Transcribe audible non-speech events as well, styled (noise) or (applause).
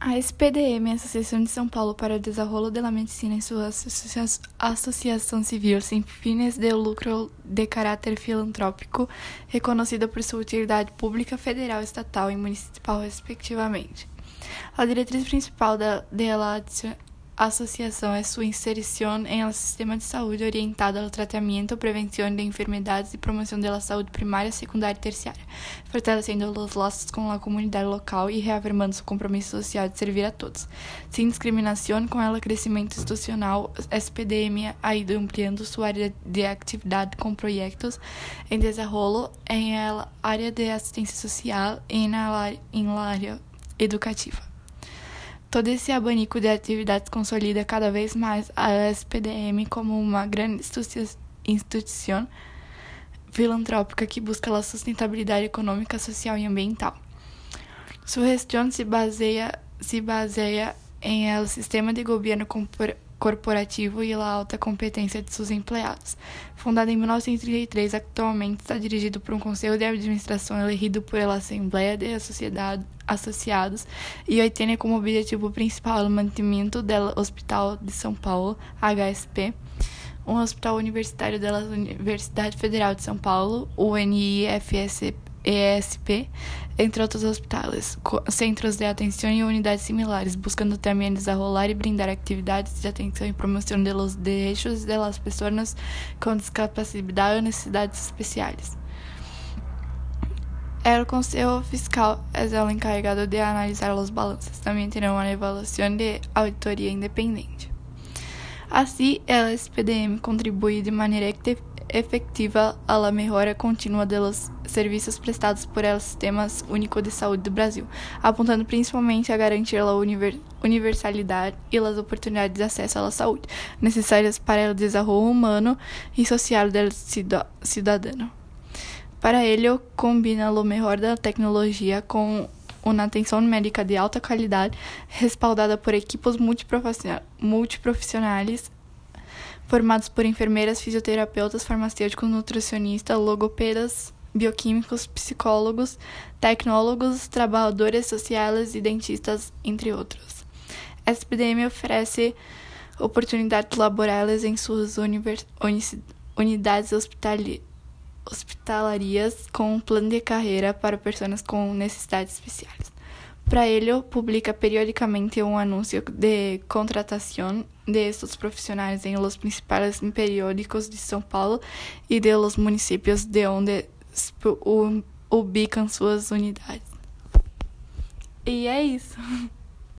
A SPDM, Associação de São Paulo para o Desenrolo da Medicina e sua associação civil sem fins de lucro de caráter filantrópico, reconhecida por sua utilidade pública, federal, estatal e municipal, respectivamente. A diretriz principal da, a associação é sua inserção em um sistema de saúde orientado ao tratamento, prevenção de enfermidades e promoção da saúde primária, secundária e terciária, fortalecendo os laços com a comunidade local e reafirmando seu compromisso social de servir a todos. Sem discriminação, com ela crescimento institucional, SPDM ha ido ampliando sua área de atividade com projetos em desenrolo em ela área de assistência social e na em área educativa. Todo esse abanico de atividades consolida cada vez mais a SPDM como uma grande instituição filantrópica que busca a sustentabilidade econômica, social e ambiental. Sua gestão se baseia, se baseia em el sistema de governo corporativo e a alta competência de seus empregados. Fundada em 1933, atualmente está dirigido por um conselho de administração elegido pela Assembleia de associados e tem como objetivo principal o mantimento do Hospital de São Paulo, HSP, um hospital universitário da Universidade Federal de São Paulo, UNIFSP, entre outros hospitais, centros de atenção e unidades similares, buscando também desenrolar e brindar atividades de atenção e promoção dos direitos das pessoas com discapacidade ou necessidades especiais. El Conselho Fiscal é o encarregado de analisar os balanços. Também terá uma avaliação de auditoria independente. Assim, o SPDM contribui de maneira efectiva à la melhora contínua dos serviços prestados por el Sistema Único de Saúde do Brasil, apontando principalmente a garantir a universalidade e as oportunidades de acesso à saúde necessárias para o desenvolvimento humano e social do cidadão. Para ello, combina o melhor da tecnologia com uma atenção médica de alta qualidade, respaldada por equipes multiprofissionais formados por enfermeiras, fisioterapeutas, farmacêuticos, nutricionistas, logopedas, bioquímicos, psicólogos, tecnólogos, trabalhadores sociais e dentistas, entre outros. A SPDM oferece oportunidades laborais em suas unidades hospitalares hospitalarias com um plano de carreira para pessoas com necessidades especiais. Para ello, publica periodicamente um anúncio de contratação de profissionais em los principais periódicos de São Paulo e de los municípios de onde ubicam suas unidades. E é isso. (laughs)